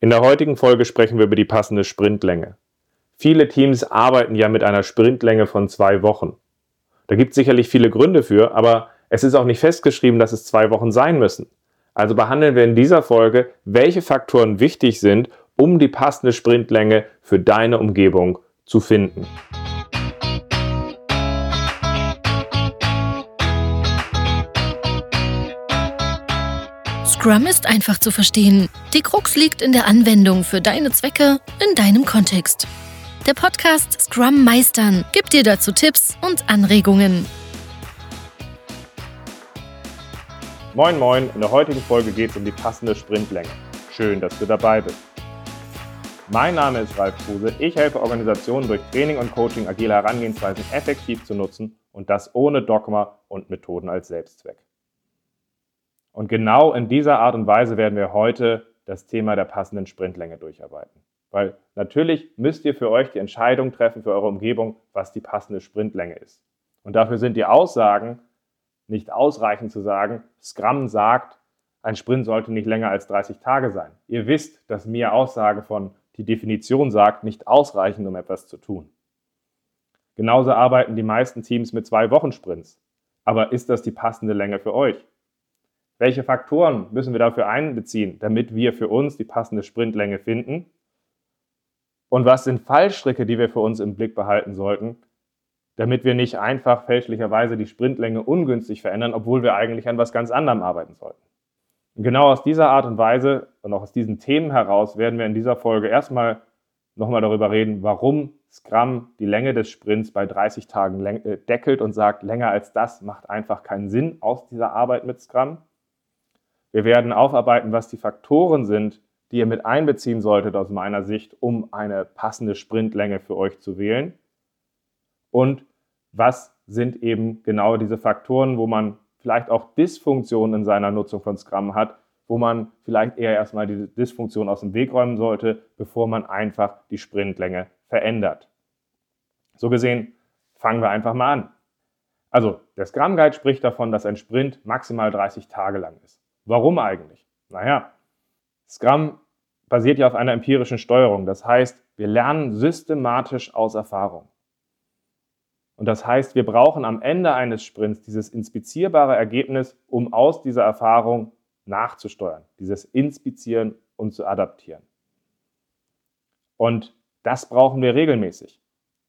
In der heutigen Folge sprechen wir über die passende Sprintlänge. Viele Teams arbeiten ja mit einer Sprintlänge von zwei Wochen. Da gibt es sicherlich viele Gründe für, aber es ist auch nicht festgeschrieben, dass es zwei Wochen sein müssen. Also behandeln wir in dieser Folge, welche Faktoren wichtig sind, um die passende Sprintlänge für deine Umgebung zu finden. Scrum ist einfach zu verstehen. Die Krux liegt in der Anwendung für deine Zwecke in deinem Kontext. Der Podcast Scrum Meistern gibt dir dazu Tipps und Anregungen. Moin Moin, in der heutigen Folge geht es um die passende Sprintlänge. Schön, dass du dabei bist. Mein Name ist Ralf Kruse. Ich helfe Organisationen durch Training und Coaching agile Herangehensweisen effektiv zu nutzen und das ohne Dogma und Methoden als Selbstzweck. Und genau in dieser Art und Weise werden wir heute das Thema der passenden Sprintlänge durcharbeiten. Weil natürlich müsst ihr für euch die Entscheidung treffen für eure Umgebung, was die passende Sprintlänge ist. Und dafür sind die Aussagen nicht ausreichend zu sagen, Scrum sagt, ein Sprint sollte nicht länger als 30 Tage sein. Ihr wisst, dass mir Aussage von die Definition sagt, nicht ausreichen, um etwas zu tun. Genauso arbeiten die meisten Teams mit zwei Wochen Sprints. Aber ist das die passende Länge für euch? Welche Faktoren müssen wir dafür einbeziehen, damit wir für uns die passende Sprintlänge finden? Und was sind Fallstricke, die wir für uns im Blick behalten sollten, damit wir nicht einfach fälschlicherweise die Sprintlänge ungünstig verändern, obwohl wir eigentlich an was ganz anderem arbeiten sollten? Und genau aus dieser Art und Weise und auch aus diesen Themen heraus werden wir in dieser Folge erstmal nochmal darüber reden, warum Scrum die Länge des Sprints bei 30 Tagen äh, deckelt und sagt, länger als das macht einfach keinen Sinn aus dieser Arbeit mit Scrum. Wir werden aufarbeiten, was die Faktoren sind, die ihr mit einbeziehen solltet aus meiner Sicht, um eine passende Sprintlänge für euch zu wählen. Und was sind eben genau diese Faktoren, wo man vielleicht auch Dysfunktionen in seiner Nutzung von Scrum hat, wo man vielleicht eher erstmal diese Dysfunktion aus dem Weg räumen sollte, bevor man einfach die Sprintlänge verändert. So gesehen fangen wir einfach mal an. Also, der Scrum Guide spricht davon, dass ein Sprint maximal 30 Tage lang ist. Warum eigentlich? Naja, Scrum basiert ja auf einer empirischen Steuerung. Das heißt, wir lernen systematisch aus Erfahrung. Und das heißt, wir brauchen am Ende eines Sprints dieses inspizierbare Ergebnis, um aus dieser Erfahrung nachzusteuern, dieses Inspizieren und zu adaptieren. Und das brauchen wir regelmäßig.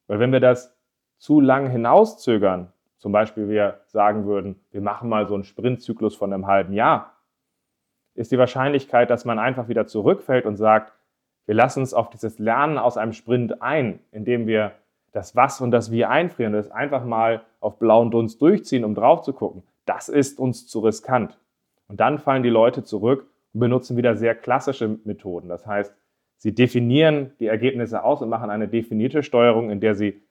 Weil wenn wir das zu lang hinauszögern, zum Beispiel wir sagen würden, wir machen mal so einen Sprintzyklus von einem halben Jahr, ist die Wahrscheinlichkeit, dass man einfach wieder zurückfällt und sagt, wir lassen uns auf dieses Lernen aus einem Sprint ein, indem wir das Was und das Wie einfrieren das einfach mal auf blauen Dunst durchziehen, um drauf zu gucken. Das ist uns zu riskant. Und dann fallen die Leute zurück und benutzen wieder sehr klassische Methoden. Das heißt, sie definieren die Ergebnisse aus und machen eine definierte Steuerung, in der sie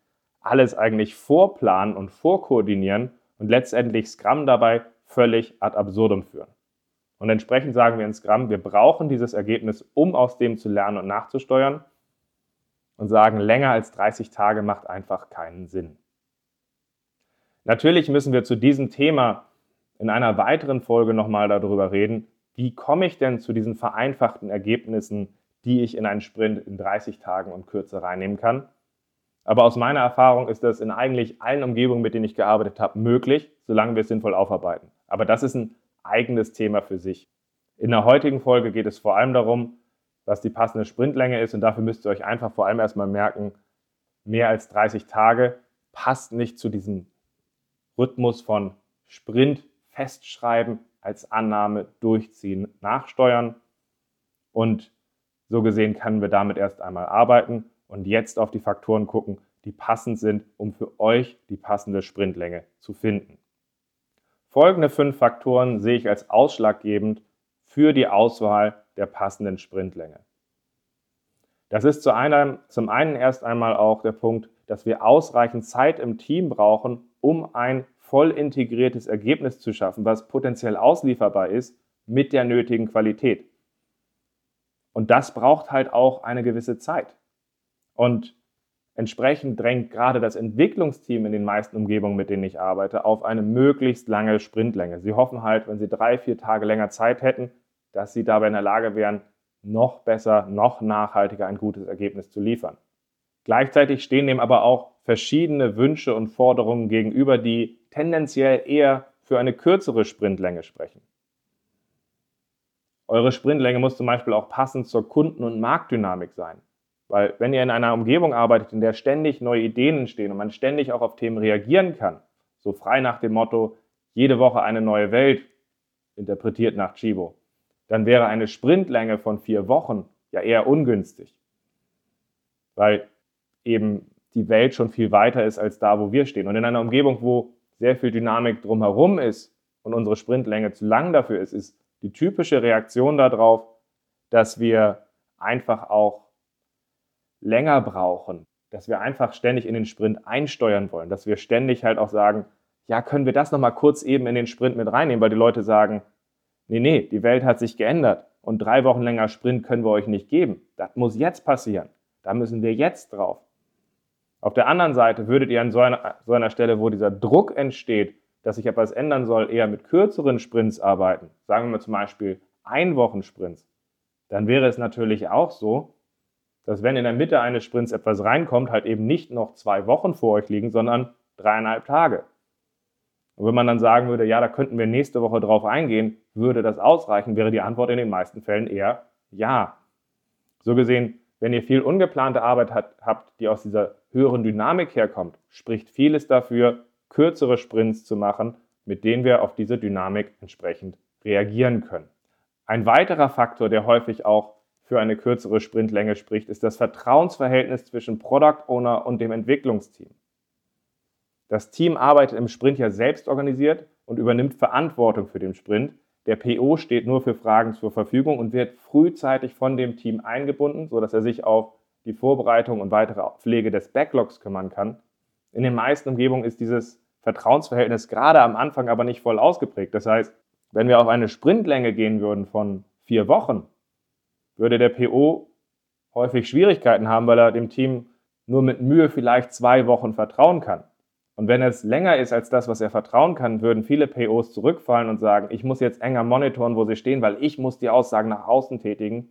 alles eigentlich vorplanen und vorkoordinieren und letztendlich Scrum dabei völlig ad absurdum führen. Und entsprechend sagen wir in Scrum, wir brauchen dieses Ergebnis, um aus dem zu lernen und nachzusteuern. Und sagen, länger als 30 Tage macht einfach keinen Sinn. Natürlich müssen wir zu diesem Thema in einer weiteren Folge nochmal darüber reden, wie komme ich denn zu diesen vereinfachten Ergebnissen, die ich in einen Sprint in 30 Tagen und kürzer reinnehmen kann. Aber aus meiner Erfahrung ist das in eigentlich allen Umgebungen, mit denen ich gearbeitet habe, möglich, solange wir es sinnvoll aufarbeiten. Aber das ist ein eigenes Thema für sich. In der heutigen Folge geht es vor allem darum, was die passende Sprintlänge ist und dafür müsst ihr euch einfach vor allem erstmal merken, mehr als 30 Tage passt nicht zu diesem Rhythmus von Sprint festschreiben, als Annahme durchziehen, nachsteuern und so gesehen können wir damit erst einmal arbeiten und jetzt auf die Faktoren gucken, die passend sind, um für euch die passende Sprintlänge zu finden. Folgende fünf Faktoren sehe ich als ausschlaggebend für die Auswahl der passenden Sprintlänge. Das ist zu einem, zum einen erst einmal auch der Punkt, dass wir ausreichend Zeit im Team brauchen, um ein voll integriertes Ergebnis zu schaffen, was potenziell auslieferbar ist mit der nötigen Qualität. Und das braucht halt auch eine gewisse Zeit. Und Entsprechend drängt gerade das Entwicklungsteam in den meisten Umgebungen, mit denen ich arbeite, auf eine möglichst lange Sprintlänge. Sie hoffen halt, wenn sie drei, vier Tage länger Zeit hätten, dass sie dabei in der Lage wären, noch besser, noch nachhaltiger ein gutes Ergebnis zu liefern. Gleichzeitig stehen dem aber auch verschiedene Wünsche und Forderungen gegenüber, die tendenziell eher für eine kürzere Sprintlänge sprechen. Eure Sprintlänge muss zum Beispiel auch passend zur Kunden- und Marktdynamik sein. Weil wenn ihr in einer Umgebung arbeitet, in der ständig neue Ideen entstehen und man ständig auch auf Themen reagieren kann, so frei nach dem Motto, jede Woche eine neue Welt, interpretiert nach Chibo, dann wäre eine Sprintlänge von vier Wochen ja eher ungünstig. Weil eben die Welt schon viel weiter ist als da, wo wir stehen. Und in einer Umgebung, wo sehr viel Dynamik drumherum ist und unsere Sprintlänge zu lang dafür ist, ist die typische Reaktion darauf, dass wir einfach auch länger brauchen, dass wir einfach ständig in den Sprint einsteuern wollen, dass wir ständig halt auch sagen, ja, können wir das nochmal kurz eben in den Sprint mit reinnehmen, weil die Leute sagen, nee, nee, die Welt hat sich geändert und drei Wochen länger Sprint können wir euch nicht geben. Das muss jetzt passieren. Da müssen wir jetzt drauf. Auf der anderen Seite würdet ihr an so einer, so einer Stelle, wo dieser Druck entsteht, dass sich etwas ändern soll, eher mit kürzeren Sprints arbeiten, sagen wir mal zum Beispiel Einwochensprints, dann wäre es natürlich auch so, dass wenn in der Mitte eines Sprints etwas reinkommt, halt eben nicht noch zwei Wochen vor euch liegen, sondern dreieinhalb Tage. Und wenn man dann sagen würde, ja, da könnten wir nächste Woche drauf eingehen, würde das ausreichen, wäre die Antwort in den meisten Fällen eher ja. So gesehen, wenn ihr viel ungeplante Arbeit hat, habt, die aus dieser höheren Dynamik herkommt, spricht vieles dafür, kürzere Sprints zu machen, mit denen wir auf diese Dynamik entsprechend reagieren können. Ein weiterer Faktor, der häufig auch für eine kürzere Sprintlänge spricht, ist das Vertrauensverhältnis zwischen Product Owner und dem Entwicklungsteam. Das Team arbeitet im Sprint ja selbst organisiert und übernimmt Verantwortung für den Sprint. Der PO steht nur für Fragen zur Verfügung und wird frühzeitig von dem Team eingebunden, sodass er sich auf die Vorbereitung und weitere Pflege des Backlogs kümmern kann. In den meisten Umgebungen ist dieses Vertrauensverhältnis gerade am Anfang aber nicht voll ausgeprägt. Das heißt, wenn wir auf eine Sprintlänge gehen würden von vier Wochen, würde der PO häufig Schwierigkeiten haben, weil er dem Team nur mit Mühe vielleicht zwei Wochen vertrauen kann. Und wenn es länger ist als das, was er vertrauen kann, würden viele POs zurückfallen und sagen, ich muss jetzt enger monitoren, wo sie stehen, weil ich muss die Aussagen nach außen tätigen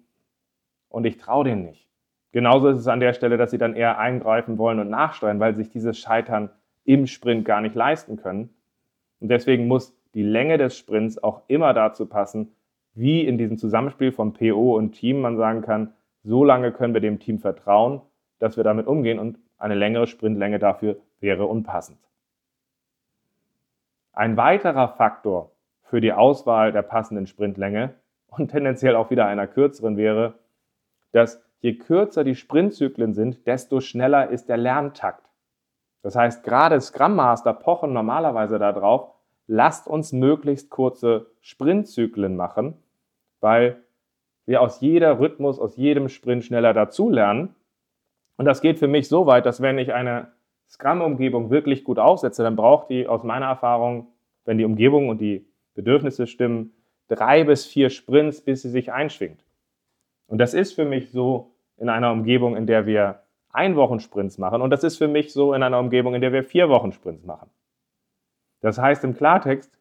und ich traue denen nicht. Genauso ist es an der Stelle, dass sie dann eher eingreifen wollen und nachsteuern, weil sich dieses Scheitern im Sprint gar nicht leisten können. Und deswegen muss die Länge des Sprints auch immer dazu passen, wie in diesem Zusammenspiel von PO und Team man sagen kann, so lange können wir dem Team vertrauen, dass wir damit umgehen und eine längere Sprintlänge dafür wäre unpassend. Ein weiterer Faktor für die Auswahl der passenden Sprintlänge und tendenziell auch wieder einer kürzeren wäre, dass je kürzer die Sprintzyklen sind, desto schneller ist der Lerntakt. Das heißt, gerade Scrum Master pochen normalerweise darauf, lasst uns möglichst kurze Sprintzyklen machen, weil wir aus jeder Rhythmus, aus jedem Sprint schneller dazulernen. Und das geht für mich so weit, dass wenn ich eine Scrum-Umgebung wirklich gut aufsetze, dann braucht die aus meiner Erfahrung, wenn die Umgebung und die Bedürfnisse stimmen, drei bis vier Sprints, bis sie sich einschwingt. Und das ist für mich so in einer Umgebung, in der wir Ein-Wochen-Sprints machen. Und das ist für mich so in einer Umgebung, in der wir vier Wochen Sprints machen. Das heißt im Klartext,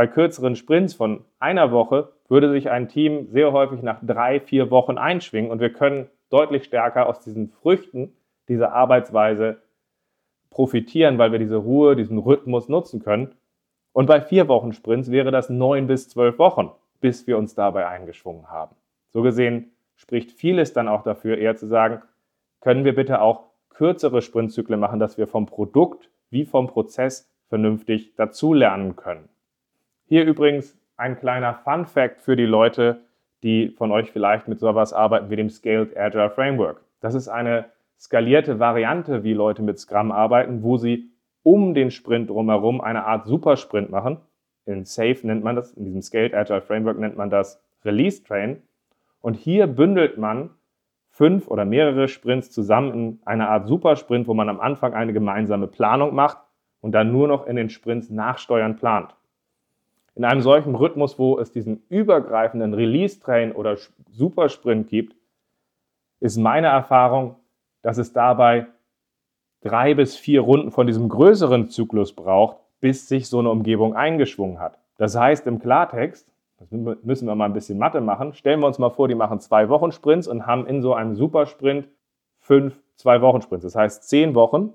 bei kürzeren Sprints von einer Woche würde sich ein Team sehr häufig nach drei, vier Wochen einschwingen und wir können deutlich stärker aus diesen Früchten dieser Arbeitsweise profitieren, weil wir diese Ruhe, diesen Rhythmus nutzen können. Und bei vier Wochen Sprints wäre das neun bis zwölf Wochen, bis wir uns dabei eingeschwungen haben. So gesehen spricht vieles dann auch dafür, eher zu sagen, können wir bitte auch kürzere Sprintzyklen machen, dass wir vom Produkt wie vom Prozess vernünftig dazulernen können. Hier übrigens ein kleiner Fun Fact für die Leute, die von euch vielleicht mit sowas arbeiten wie dem Scaled Agile Framework. Das ist eine skalierte Variante, wie Leute mit Scrum arbeiten, wo sie um den Sprint drumherum eine Art Supersprint machen. In SAFe nennt man das, in diesem Scaled Agile Framework nennt man das Release Train. Und hier bündelt man fünf oder mehrere Sprints zusammen in eine Art Supersprint, wo man am Anfang eine gemeinsame Planung macht und dann nur noch in den Sprints nachsteuern plant. In einem solchen Rhythmus, wo es diesen übergreifenden Release-Train oder Supersprint gibt, ist meine Erfahrung, dass es dabei drei bis vier Runden von diesem größeren Zyklus braucht, bis sich so eine Umgebung eingeschwungen hat. Das heißt im Klartext, das müssen wir mal ein bisschen Mathe machen. Stellen wir uns mal vor, die machen zwei Wochen Sprints und haben in so einem Supersprint fünf zwei Wochen Sprints. Das heißt zehn Wochen.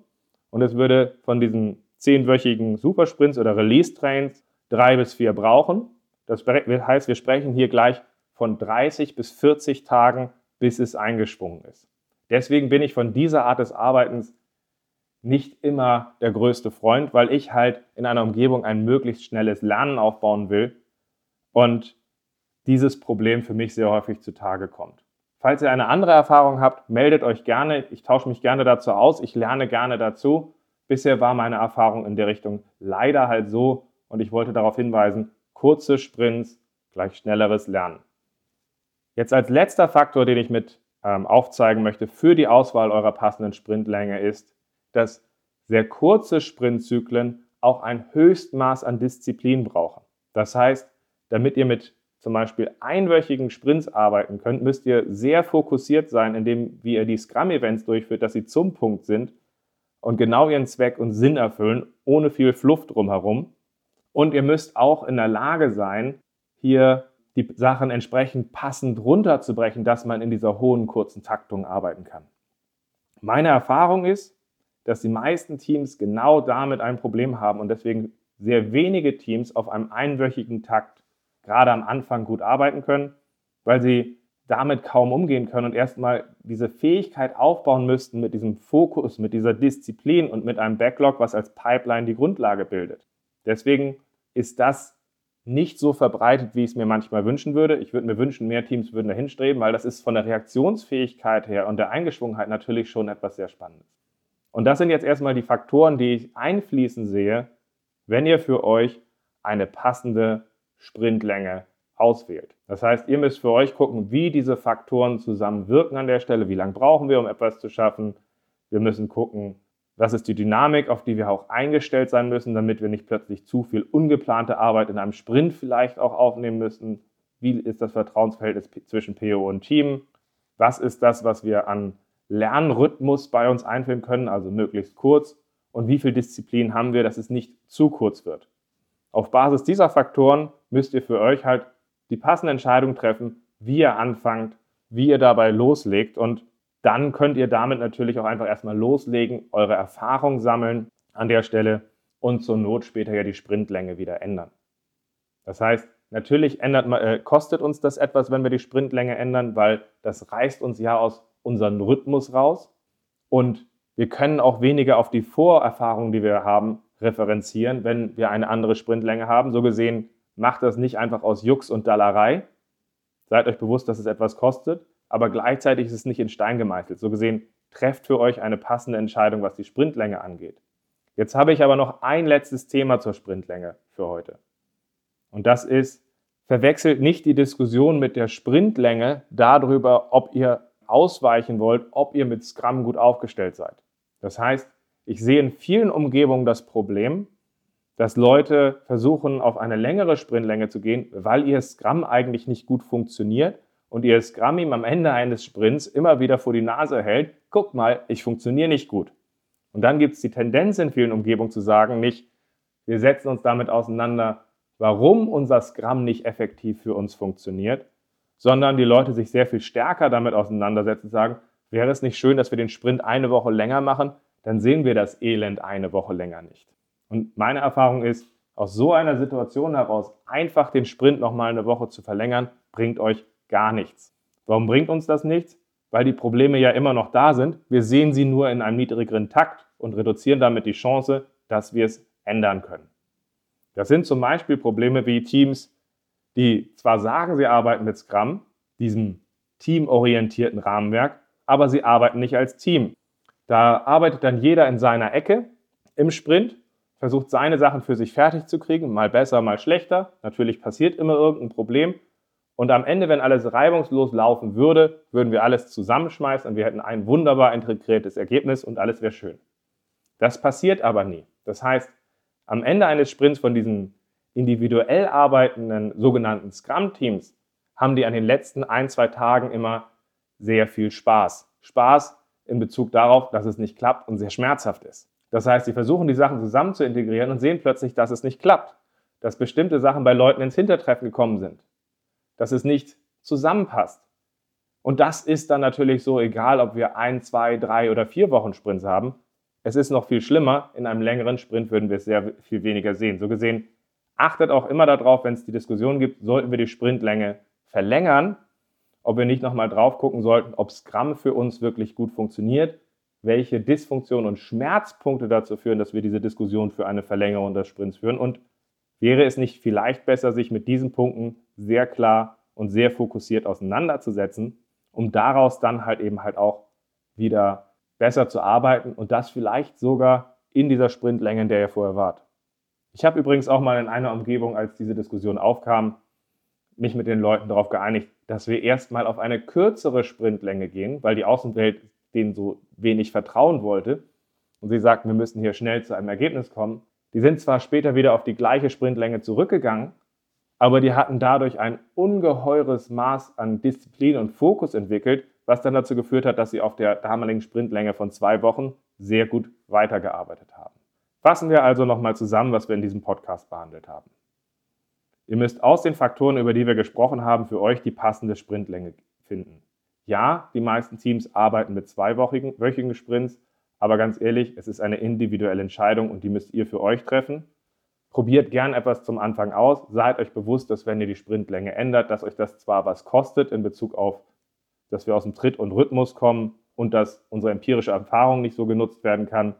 Und es würde von diesen zehnwöchigen Supersprints oder Release-Trains drei bis vier brauchen. Das heißt, wir sprechen hier gleich von 30 bis 40 Tagen, bis es eingesprungen ist. Deswegen bin ich von dieser Art des Arbeitens nicht immer der größte Freund, weil ich halt in einer Umgebung ein möglichst schnelles Lernen aufbauen will und dieses Problem für mich sehr häufig zutage kommt. Falls ihr eine andere Erfahrung habt, meldet euch gerne. Ich tausche mich gerne dazu aus. Ich lerne gerne dazu. Bisher war meine Erfahrung in der Richtung leider halt so und ich wollte darauf hinweisen, kurze Sprints gleich schnelleres Lernen. Jetzt als letzter Faktor, den ich mit ähm, aufzeigen möchte für die Auswahl eurer passenden Sprintlänge ist, dass sehr kurze Sprintzyklen auch ein Höchstmaß an Disziplin brauchen. Das heißt, damit ihr mit zum Beispiel einwöchigen Sprints arbeiten könnt, müsst ihr sehr fokussiert sein, indem wie ihr die Scrum-Events durchführt, dass sie zum Punkt sind und genau ihren Zweck und Sinn erfüllen, ohne viel Fluff drumherum. Und ihr müsst auch in der Lage sein, hier die Sachen entsprechend passend runterzubrechen, dass man in dieser hohen kurzen Taktung arbeiten kann. Meine Erfahrung ist, dass die meisten Teams genau damit ein Problem haben und deswegen sehr wenige Teams auf einem einwöchigen Takt gerade am Anfang gut arbeiten können, weil sie damit kaum umgehen können und erstmal diese Fähigkeit aufbauen müssten mit diesem Fokus, mit dieser Disziplin und mit einem Backlog, was als Pipeline die Grundlage bildet. Deswegen ist das nicht so verbreitet, wie ich es mir manchmal wünschen würde. Ich würde mir wünschen, mehr Teams würden dahin streben, weil das ist von der Reaktionsfähigkeit her und der Eingeschwungenheit natürlich schon etwas sehr Spannendes. Und das sind jetzt erstmal die Faktoren, die ich einfließen sehe, wenn ihr für euch eine passende Sprintlänge auswählt. Das heißt, ihr müsst für euch gucken, wie diese Faktoren zusammenwirken an der Stelle, wie lange brauchen wir, um etwas zu schaffen. Wir müssen gucken, was ist die Dynamik, auf die wir auch eingestellt sein müssen, damit wir nicht plötzlich zu viel ungeplante Arbeit in einem Sprint vielleicht auch aufnehmen müssen. Wie ist das Vertrauensverhältnis zwischen PO und Team? Was ist das, was wir an Lernrhythmus bei uns einführen können, also möglichst kurz? Und wie viel Disziplin haben wir, dass es nicht zu kurz wird? Auf Basis dieser Faktoren müsst ihr für euch halt die passende Entscheidung treffen, wie ihr anfangt, wie ihr dabei loslegt und dann könnt ihr damit natürlich auch einfach erstmal loslegen, eure Erfahrung sammeln an der Stelle und zur Not später ja die Sprintlänge wieder ändern. Das heißt, natürlich ändert, äh, kostet uns das etwas, wenn wir die Sprintlänge ändern, weil das reißt uns ja aus unserem Rhythmus raus und wir können auch weniger auf die Vorerfahrung, die wir haben, referenzieren, wenn wir eine andere Sprintlänge haben. So gesehen macht das nicht einfach aus Jux und Dallerei. Seid euch bewusst, dass es etwas kostet, aber gleichzeitig ist es nicht in Stein gemeißelt. So gesehen trefft für euch eine passende Entscheidung, was die Sprintlänge angeht. Jetzt habe ich aber noch ein letztes Thema zur Sprintlänge für heute. Und das ist, verwechselt nicht die Diskussion mit der Sprintlänge darüber, ob ihr ausweichen wollt, ob ihr mit Scrum gut aufgestellt seid. Das heißt, ich sehe in vielen Umgebungen das Problem, dass Leute versuchen, auf eine längere Sprintlänge zu gehen, weil ihr Scrum eigentlich nicht gut funktioniert und ihr Scrum ihm am Ende eines Sprints immer wieder vor die Nase hält, guck mal, ich funktioniere nicht gut. Und dann gibt es die Tendenz in vielen Umgebungen zu sagen, nicht, wir setzen uns damit auseinander, warum unser Scrum nicht effektiv für uns funktioniert, sondern die Leute sich sehr viel stärker damit auseinandersetzen und sagen, wäre es nicht schön, dass wir den Sprint eine Woche länger machen, dann sehen wir das Elend eine Woche länger nicht. Und meine Erfahrung ist, aus so einer Situation heraus einfach den Sprint nochmal eine Woche zu verlängern, bringt euch gar nichts. Warum bringt uns das nichts? Weil die Probleme ja immer noch da sind. Wir sehen sie nur in einem niedrigeren Takt und reduzieren damit die Chance, dass wir es ändern können. Das sind zum Beispiel Probleme wie Teams, die zwar sagen, sie arbeiten mit Scrum, diesem teamorientierten Rahmenwerk, aber sie arbeiten nicht als Team. Da arbeitet dann jeder in seiner Ecke im Sprint versucht seine Sachen für sich fertig zu kriegen, mal besser, mal schlechter. Natürlich passiert immer irgendein Problem. Und am Ende, wenn alles reibungslos laufen würde, würden wir alles zusammenschmeißen und wir hätten ein wunderbar integriertes Ergebnis und alles wäre schön. Das passiert aber nie. Das heißt, am Ende eines Sprints von diesen individuell arbeitenden sogenannten Scrum-Teams haben die an den letzten ein, zwei Tagen immer sehr viel Spaß. Spaß in Bezug darauf, dass es nicht klappt und sehr schmerzhaft ist. Das heißt, sie versuchen die Sachen zusammen zu integrieren und sehen plötzlich, dass es nicht klappt, dass bestimmte Sachen bei Leuten ins Hintertreffen gekommen sind. Dass es nicht zusammenpasst. Und das ist dann natürlich so, egal ob wir ein, zwei, drei oder vier Wochen Sprints haben. Es ist noch viel schlimmer. In einem längeren Sprint würden wir es sehr viel weniger sehen. So gesehen, achtet auch immer darauf, wenn es die Diskussion gibt, sollten wir die Sprintlänge verlängern, ob wir nicht nochmal drauf gucken sollten, ob Scrum für uns wirklich gut funktioniert, welche Dysfunktionen und Schmerzpunkte dazu führen, dass wir diese Diskussion für eine Verlängerung des Sprints führen und wäre es nicht vielleicht besser, sich mit diesen Punkten sehr klar und sehr fokussiert auseinanderzusetzen, um daraus dann halt eben halt auch wieder besser zu arbeiten und das vielleicht sogar in dieser Sprintlänge, in der ihr vorher wart. Ich habe übrigens auch mal in einer Umgebung, als diese Diskussion aufkam, mich mit den Leuten darauf geeinigt, dass wir erstmal auf eine kürzere Sprintlänge gehen, weil die Außenwelt denen so wenig vertrauen wollte und sie sagten, wir müssen hier schnell zu einem Ergebnis kommen. Die sind zwar später wieder auf die gleiche Sprintlänge zurückgegangen, aber die hatten dadurch ein ungeheures Maß an Disziplin und Fokus entwickelt, was dann dazu geführt hat, dass sie auf der damaligen Sprintlänge von zwei Wochen sehr gut weitergearbeitet haben. Fassen wir also nochmal zusammen, was wir in diesem Podcast behandelt haben. Ihr müsst aus den Faktoren, über die wir gesprochen haben, für euch die passende Sprintlänge finden. Ja, die meisten Teams arbeiten mit zweiwöchigen Sprints, aber ganz ehrlich, es ist eine individuelle Entscheidung und die müsst ihr für euch treffen. Probiert gern etwas zum Anfang aus. Seid euch bewusst, dass wenn ihr die Sprintlänge ändert, dass euch das zwar was kostet in Bezug auf, dass wir aus dem Tritt und Rhythmus kommen und dass unsere empirische Erfahrung nicht so genutzt werden kann,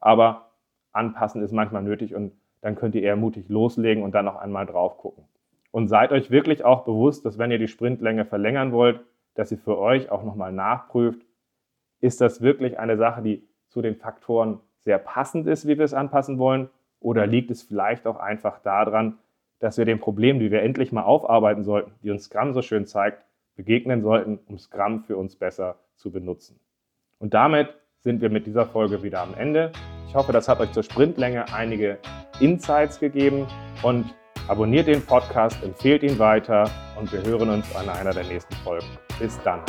aber anpassen ist manchmal nötig und dann könnt ihr eher mutig loslegen und dann noch einmal drauf gucken. Und seid euch wirklich auch bewusst, dass wenn ihr die Sprintlänge verlängern wollt, dass ihr für euch auch nochmal nachprüft, ist das wirklich eine Sache, die zu den Faktoren sehr passend ist, wie wir es anpassen wollen, oder liegt es vielleicht auch einfach daran, dass wir den Problemen, die wir endlich mal aufarbeiten sollten, die uns Scrum so schön zeigt, begegnen sollten, um Scrum für uns besser zu benutzen. Und damit sind wir mit dieser Folge wieder am Ende. Ich hoffe, das hat euch zur Sprintlänge einige Insights gegeben und abonniert den Podcast, empfehlt ihn weiter und wir hören uns an einer der nächsten Folgen. Bis dann.